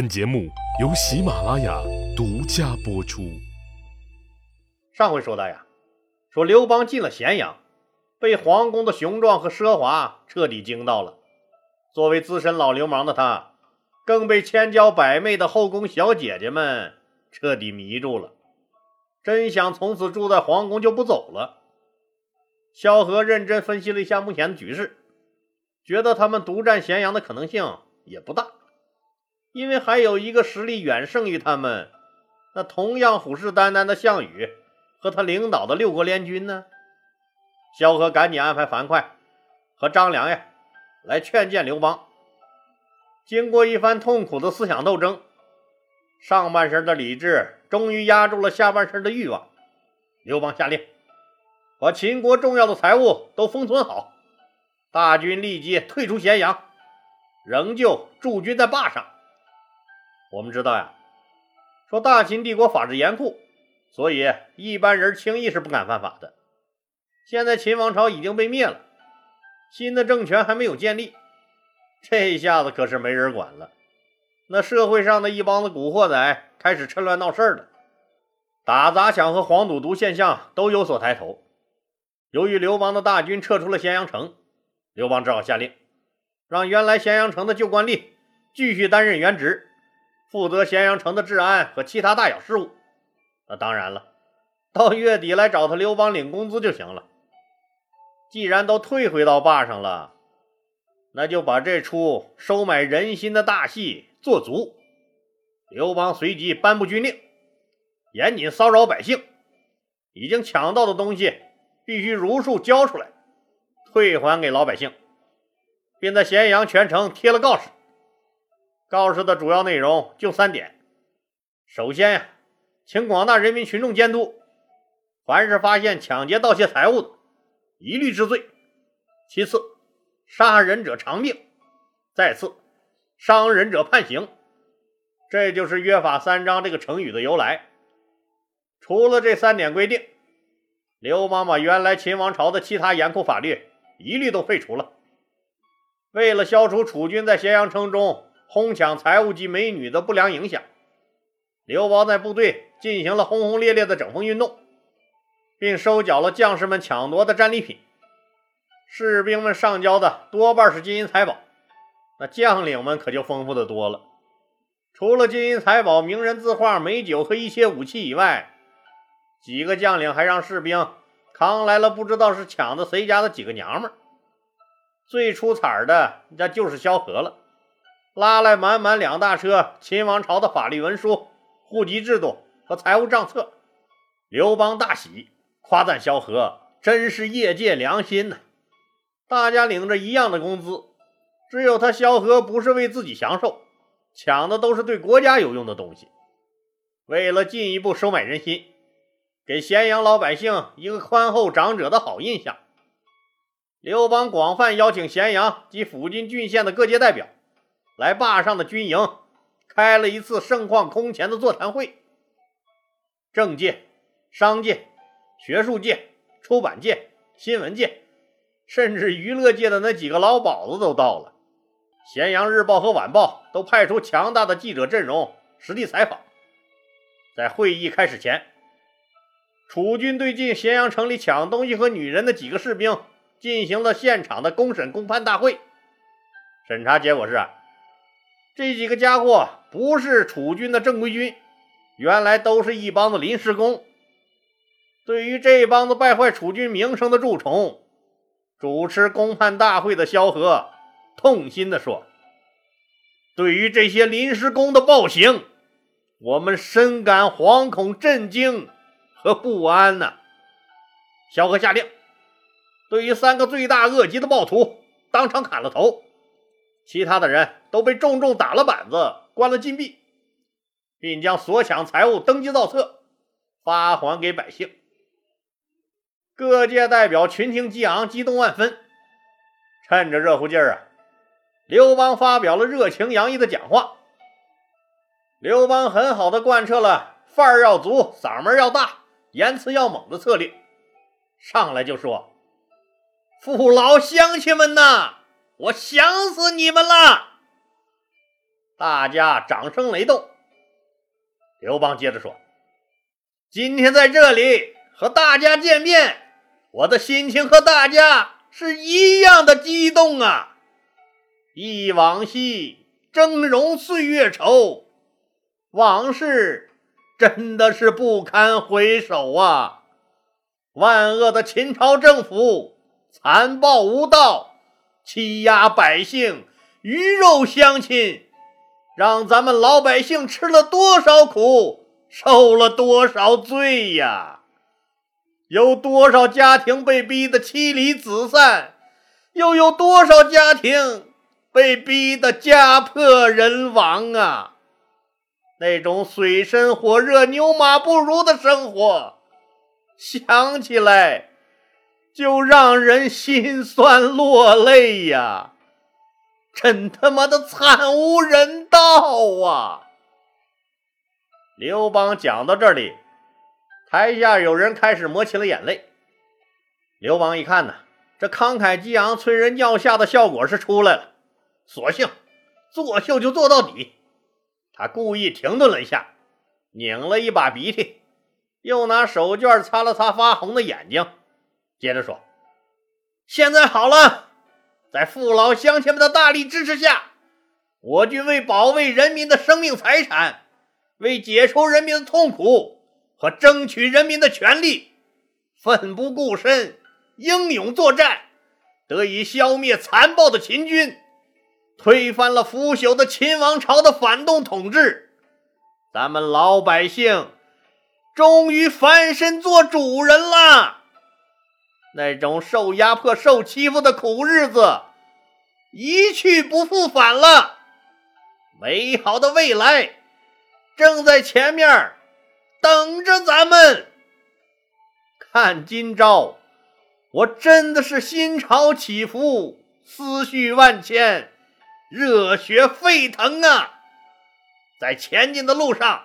本节目由喜马拉雅独家播出。上回说到呀，说刘邦进了咸阳，被皇宫的雄壮和奢华彻底惊到了。作为资深老流氓的他，更被千娇百媚的后宫小姐姐们彻底迷住了，真想从此住在皇宫就不走了。萧何认真分析了一下目前的局势，觉得他们独占咸阳的可能性也不大。因为还有一个实力远胜于他们，那同样虎视眈眈的项羽和他领导的六国联军呢？萧何赶紧安排樊哙和张良呀来劝谏刘邦。经过一番痛苦的思想斗争，上半身的理智终于压住了下半身的欲望。刘邦下令，把秦国重要的财物都封存好，大军立即退出咸阳，仍旧驻军在坝上。我们知道呀，说大秦帝国法制严酷，所以一般人轻易是不敢犯法的。现在秦王朝已经被灭了，新的政权还没有建立，这一下子可是没人管了。那社会上的一帮子古惑仔开始趁乱闹事了，打砸抢和黄赌毒现象都有所抬头。由于刘邦的大军撤出了咸阳城，刘邦只好下令，让原来咸阳城的旧官吏继续担任原职。负责咸阳城的治安和其他大小事务。那当然了，到月底来找他刘邦领工资就行了。既然都退回到坝上了，那就把这出收买人心的大戏做足。刘邦随即颁布军令，严禁骚扰百姓，已经抢到的东西必须如数交出来，退还给老百姓，并在咸阳全城贴了告示。告示的主要内容就三点：首先呀，请广大人民群众监督，凡是发现抢劫盗窃财物的，一律治罪；其次，杀人者偿命；再次，伤人者判刑。这就是“约法三章”这个成语的由来。除了这三点规定，刘邦把原来秦王朝的其他严酷法律一律都废除了。为了消除楚军在咸阳城中，哄抢财物及美女的不良影响，刘邦在部队进行了轰轰烈烈的整风运动，并收缴了将士们抢夺的战利品。士兵们上交的多半是金银财宝，那将领们可就丰富的多了。除了金银财宝、名人字画、美酒和一些武器以外，几个将领还让士兵扛来了不知道是抢的谁家的几个娘们儿。最出彩的那就是萧何了。拉来满满两大车秦王朝的法律文书、户籍制度和财务账册，刘邦大喜，夸赞萧何真是业界良心呐！大家领着一样的工资，只有他萧何不是为自己享受，抢的都是对国家有用的东西。为了进一步收买人心，给咸阳老百姓一个宽厚长者的好印象，刘邦广泛邀请咸阳及附近郡县的各界代表。来坝上的军营开了一次盛况空前的座谈会，政界、商界、学术界、出版界、新闻界，甚至娱乐界的那几个老鸨子都到了。咸阳日报和晚报都派出强大的记者阵容实地采访。在会议开始前，楚军对进咸阳城里抢东西和女人的几个士兵进行了现场的公审公判大会。审查结果是。这几个家伙不是楚军的正规军，原来都是一帮子临时工。对于这帮子败坏楚军名声的蛀虫，主持公判大会的萧何痛心地说：“对于这些临时工的暴行，我们深感惶恐、震惊和不安呐！”萧何下令，对于三个罪大恶极的暴徒，当场砍了头。其他的人都被重重打了板子，关了禁闭，并将所抢财物登记造册，发还给百姓。各界代表群情激昂，激动万分。趁着热乎劲儿啊，刘邦发表了热情洋溢的讲话。刘邦很好的贯彻了范儿要足、嗓门要大、言辞要猛的策略，上来就说：“父老乡亲们呐！”我想死你们了！大家掌声雷动。刘邦接着说：“今天在这里和大家见面，我的心情和大家是一样的激动啊！忆往昔，峥嵘岁月稠，往事真的是不堪回首啊！万恶的秦朝政府残暴无道，欺压百姓，鱼肉乡亲。”让咱们老百姓吃了多少苦，受了多少罪呀！有多少家庭被逼得妻离子散，又有多少家庭被逼得家破人亡啊！那种水深火热、牛马不如的生活，想起来就让人心酸落泪呀！真他妈的惨无人道啊！刘邦讲到这里，台下有人开始抹起了眼泪。刘邦一看呢，这慷慨激昂、催人尿下的效果是出来了，索性作秀就做到底。他故意停顿了一下，拧了一把鼻涕，又拿手绢擦了擦发红的眼睛，接着说：“现在好了。”在父老乡亲们的大力支持下，我军为保卫人民的生命财产，为解除人民的痛苦和争取人民的权利，奋不顾身，英勇作战，得以消灭残暴的秦军，推翻了腐朽的秦王朝的反动统治。咱们老百姓终于翻身做主人了。那种受压迫、受欺负的苦日子一去不复返了，美好的未来正在前面等着咱们。看今朝，我真的是心潮起伏，思绪万千，热血沸腾啊！在前进的路上，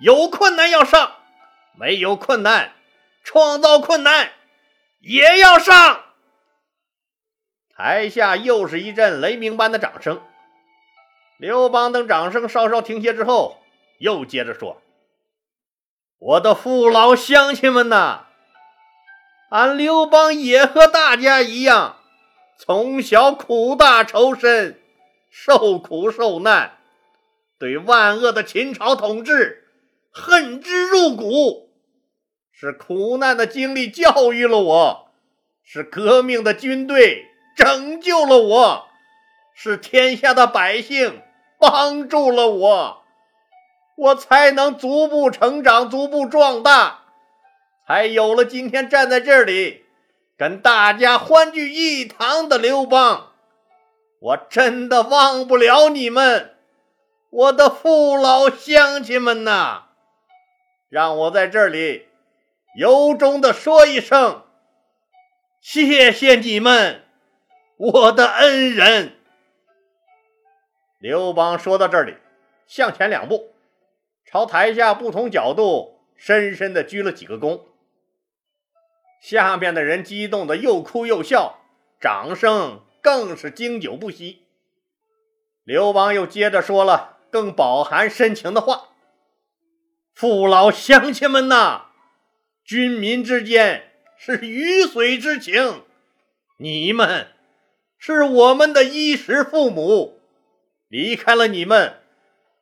有困难要上，没有困难，创造困难。也要上！台下又是一阵雷鸣般的掌声。刘邦等掌声稍稍停歇之后，又接着说：“我的父老乡亲们呐，俺刘邦也和大家一样，从小苦大仇深，受苦受难，对万恶的秦朝统治恨之入骨。”是苦难的经历教育了我，是革命的军队拯救了我，是天下的百姓帮助了我，我才能逐步成长，逐步壮大，才有了今天站在这里跟大家欢聚一堂的刘邦。我真的忘不了你们，我的父老乡亲们呐！让我在这里。由衷的说一声：“谢谢你们，我的恩人。”刘邦说到这里，向前两步，朝台下不同角度深深的鞠了几个躬。下面的人激动的又哭又笑，掌声更是经久不息。刘邦又接着说了更饱含深情的话：“父老乡亲们呐！”军民之间是鱼水之情，你们是我们的衣食父母，离开了你们，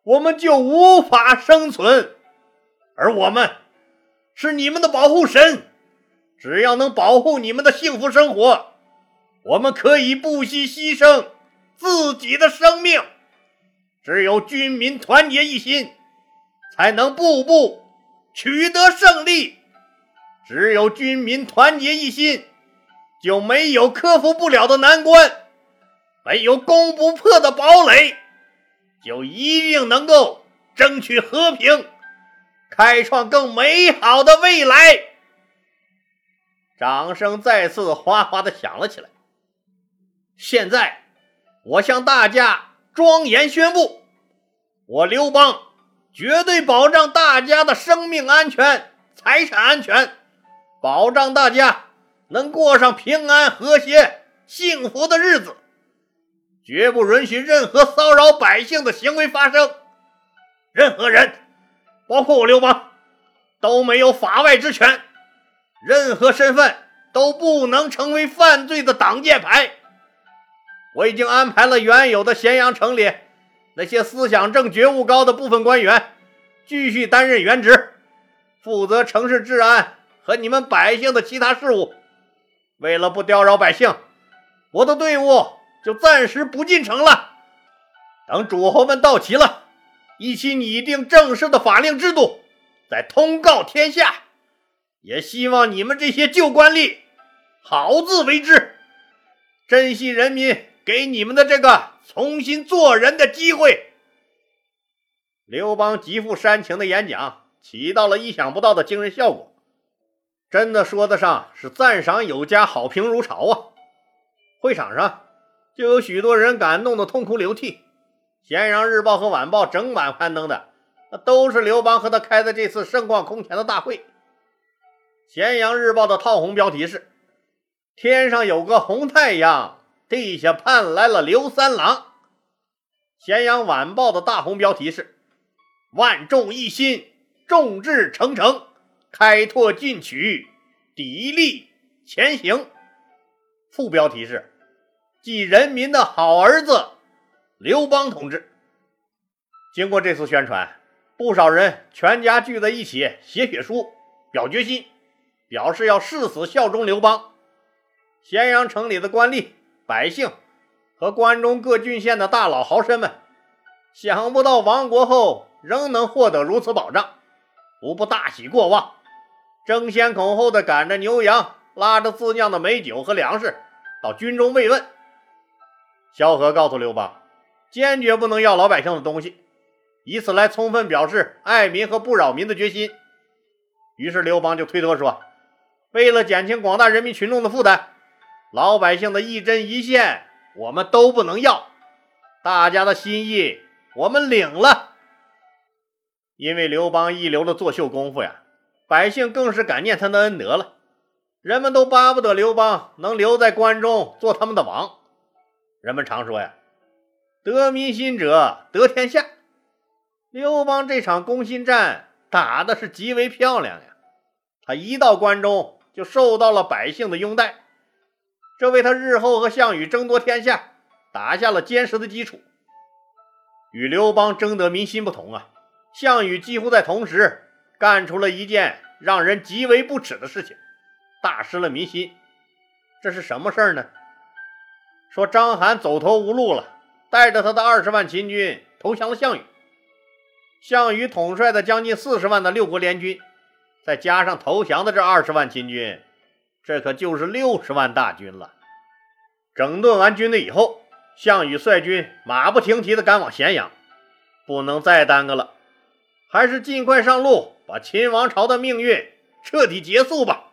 我们就无法生存。而我们是你们的保护神，只要能保护你们的幸福生活，我们可以不惜牺牲自己的生命。只有军民团结一心，才能步步取得胜利。只有军民团结一心，就没有克服不了的难关；没有攻不破的堡垒，就一定能够争取和平，开创更美好的未来。掌声再次哗哗的响了起来。现在，我向大家庄严宣布：我刘邦绝对保障大家的生命安全、财产安全。保障大家能过上平安、和谐、幸福的日子。绝不允许任何骚扰百姓的行为发生。任何人，包括我刘邦，都没有法外之权，任何身份都不能成为犯罪的挡箭牌。我已经安排了原有的咸阳城里那些思想正、觉悟高的部分官员，继续担任原职，负责城市治安和你们百姓的其他事务。为了不叨扰百姓，我的队伍就暂时不进城了。等诸侯们到齐了，一起拟定正式的法令制度，再通告天下。也希望你们这些旧官吏好自为之，珍惜人民给你们的这个重新做人的机会。刘邦极富煽情的演讲起到了意想不到的惊人效果。真的说得上是赞赏有加，好评如潮啊！会场上就有许多人感动的痛哭流涕。咸阳日报和晚报整晚刊登的，那都是刘邦和他开的这次盛况空前的大会。咸阳日报的套红标题是“天上有个红太阳，地下盼来了刘三郎”。咸阳晚报的大红标题是“万众一心，众志成城”。开拓进取，砥砺前行。副标题是“记人民的好儿子刘邦同志”。经过这次宣传，不少人全家聚在一起写血书，表决心，表示要誓死效忠刘邦。咸阳城里的官吏、百姓和关中各郡县的大佬豪绅们，想不到亡国后仍能获得如此保障，无不大喜过望。争先恐后的赶着牛羊，拉着自酿的美酒和粮食到军中慰问。萧何告诉刘邦，坚决不能要老百姓的东西，以此来充分表示爱民和不扰民的决心。于是刘邦就推脱说：“为了减轻广大人民群众的负担，老百姓的一针一线我们都不能要，大家的心意我们领了。”因为刘邦一流的作秀功夫呀。百姓更是感念他的恩德了，人们都巴不得刘邦能留在关中做他们的王。人们常说呀：“得民心者得天下。”刘邦这场攻心战打的是极为漂亮呀！他一到关中就受到了百姓的拥戴，这为他日后和项羽争夺天下打下了坚实的基础。与刘邦争得民心不同啊，项羽几乎在同时。干出了一件让人极为不耻的事情，大失了民心。这是什么事儿呢？说章邯走投无路了，带着他的二十万秦军投降了项羽。项羽统帅的将近四十万的六国联军，再加上投降的这二十万秦军，这可就是六十万大军了。整顿完军队以后，项羽率军马不停蹄地赶往咸阳，不能再耽搁了，还是尽快上路。把秦王朝的命运彻底结束吧，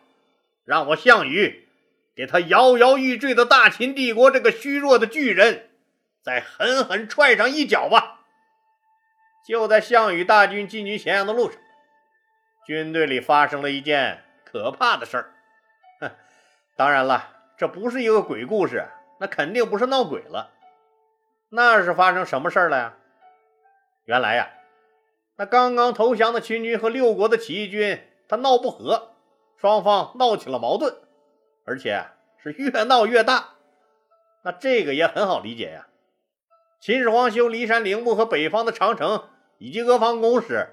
让我项羽给他摇摇欲坠的大秦帝国这个虚弱的巨人再狠狠踹上一脚吧！就在项羽大军进军咸阳的路上，军队里发生了一件可怕的事儿。哼，当然了，这不是一个鬼故事，那肯定不是闹鬼了。那是发生什么事儿了呀？原来呀。那刚刚投降的秦军和六国的起义军，他闹不和，双方闹起了矛盾，而且是越闹越大。那这个也很好理解呀。秦始皇修骊山陵墓和北方的长城以及阿房宫时，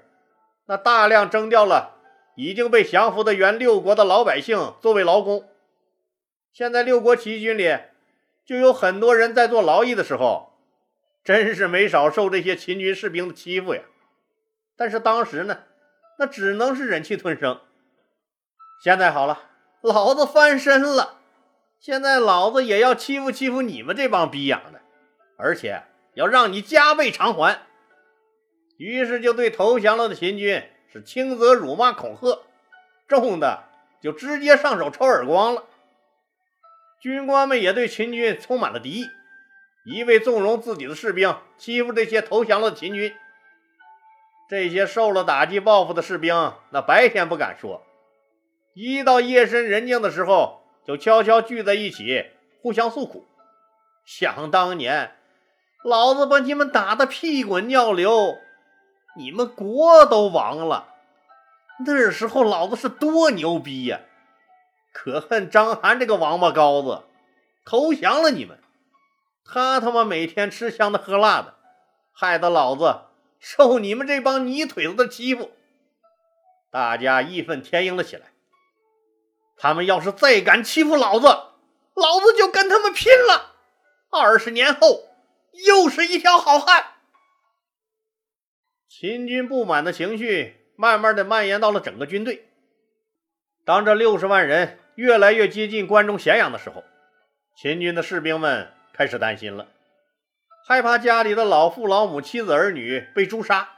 那大量征调了已经被降服的原六国的老百姓作为劳工。现在六国起义军里就有很多人在做劳役的时候，真是没少受这些秦军士兵的欺负呀。但是当时呢，那只能是忍气吞声。现在好了，老子翻身了，现在老子也要欺负欺负你们这帮逼养的，而且要让你加倍偿还。于是就对投降了的秦军是轻则辱骂恐吓，重的就直接上手抽耳光了。军官们也对秦军充满了敌意，一味纵容自己的士兵欺负这些投降了的秦军。这些受了打击报复的士兵，那白天不敢说，一到夜深人静的时候，就悄悄聚在一起，互相诉苦。想当年，老子把你们打得屁滚尿流，你们国都亡了。那时候老子是多牛逼呀！可恨张邯这个王八羔子投降了你们，他他妈每天吃香的喝辣的，害得老子受你们这帮泥腿子的欺负。大家义愤填膺了起来。他们要是再敢欺负老子，老子就跟他们拼了！二十年后，又是一条好汉。秦军不满的情绪慢慢的蔓延到了整个军队。当这六十万人越来越接近关中咸阳的时候，秦军的士兵们开始担心了，害怕家里的老父老母、妻子儿女被诛杀。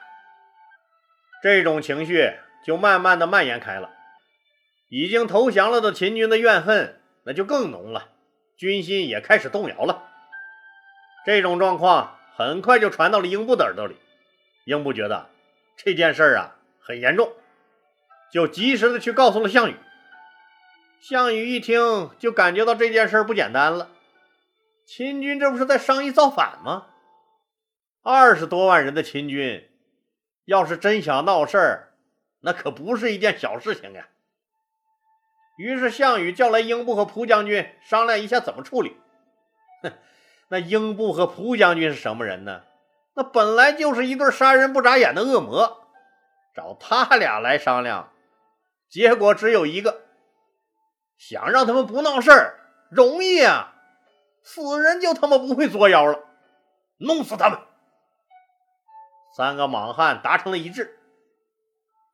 这种情绪就慢慢的蔓延开了。已经投降了的秦军的怨恨那就更浓了，军心也开始动摇了。这种状况很快就传到了英布的耳朵里，英布觉得这件事儿啊很严重，就及时的去告诉了项羽。项羽一听就感觉到这件事儿不简单了，秦军这不是在商议造反吗？二十多万人的秦军，要是真想闹事儿，那可不是一件小事情呀。于是项羽叫来英布和蒲将军商量一下怎么处理。哼，那英布和蒲将军是什么人呢？那本来就是一对杀人不眨眼的恶魔，找他俩来商量，结果只有一个：想让他们不闹事儿容易啊，死人就他妈不会作妖了，弄死他们！三个莽汉达成了一致，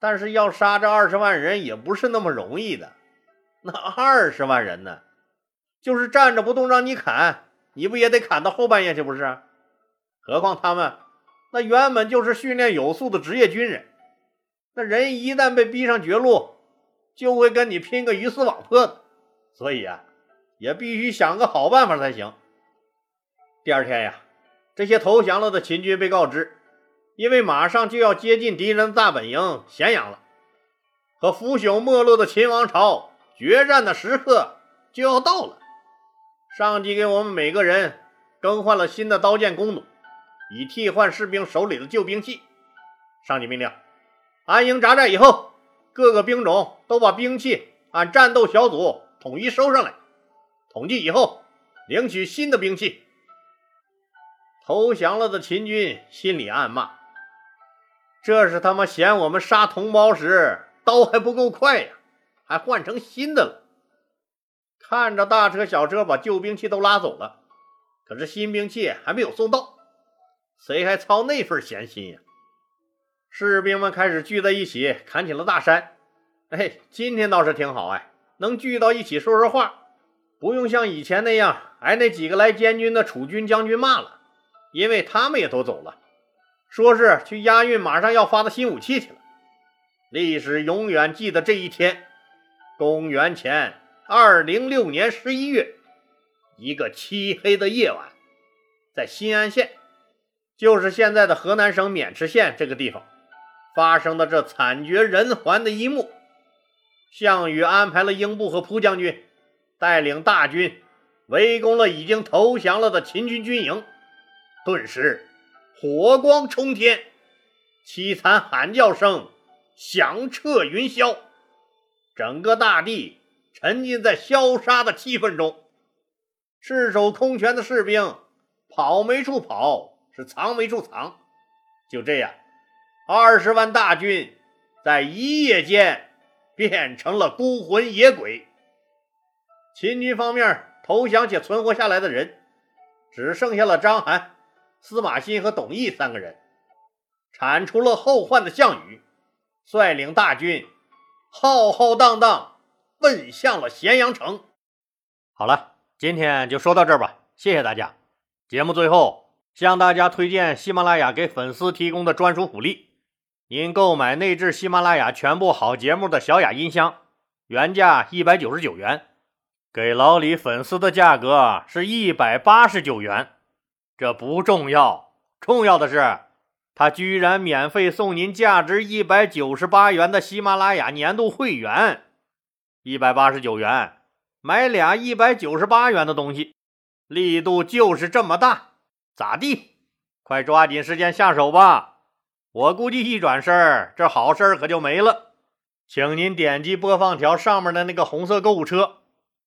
但是要杀这二十万人也不是那么容易的。那二十万人呢？就是站着不动让你砍，你不也得砍到后半夜去？不是？何况他们那原本就是训练有素的职业军人，那人一旦被逼上绝路，就会跟你拼个鱼死网破的。所以啊，也必须想个好办法才行。第二天呀，这些投降了的秦军被告知，因为马上就要接近敌人的大本营咸阳了，和腐朽没落的秦王朝。决战的时刻就要到了，上级给我们每个人更换了新的刀剑弓弩，以替换士兵手里的旧兵器。上级命令：安营扎寨以后，各个兵种都把兵器按战斗小组统一收上来，统计以后领取新的兵器。投降了的秦军心里暗骂：这是他妈嫌我们杀同胞时刀还不够快呀！还换成新的了。看着大车小车把旧兵器都拉走了，可是新兵器还没有送到，谁还操那份闲心呀？士兵们开始聚在一起砍起了大山。哎，今天倒是挺好哎，能聚到一起说说话，不用像以前那样挨那几个来监军的楚军将军骂了，因为他们也都走了，说是去押运马上要发的新武器去了。历史永远记得这一天。公元前二零六年十一月，一个漆黑的夜晚，在新安县，就是现在的河南省渑池县这个地方，发生的这惨绝人寰的一幕。项羽安排了英布和蒲将军带领大军围攻了已经投降了的秦军军营，顿时火光冲天，凄惨喊叫声响彻云霄。整个大地沉浸在消杀的气氛中，赤手空拳的士兵跑没处跑，是藏没处藏。就这样，二十万大军在一夜间变成了孤魂野鬼。秦军方面投降且存活下来的人，只剩下了章邯、司马欣和董翳三个人。铲除了后患的项羽，率领大军。浩浩荡荡奔向了咸阳城。好了，今天就说到这儿吧，谢谢大家。节目最后向大家推荐喜马拉雅给粉丝提供的专属福利：您购买内置喜马拉雅全部好节目的小雅音箱，原价一百九十九元，给老李粉丝的价格是一百八十九元。这不重要，重要的是。他居然免费送您价值一百九十八元的喜马拉雅年度会员，一百八十九元买俩一百九十八元的东西，力度就是这么大，咋地？快抓紧时间下手吧！我估计一转身，这好事可就没了。请您点击播放条上面的那个红色购物车，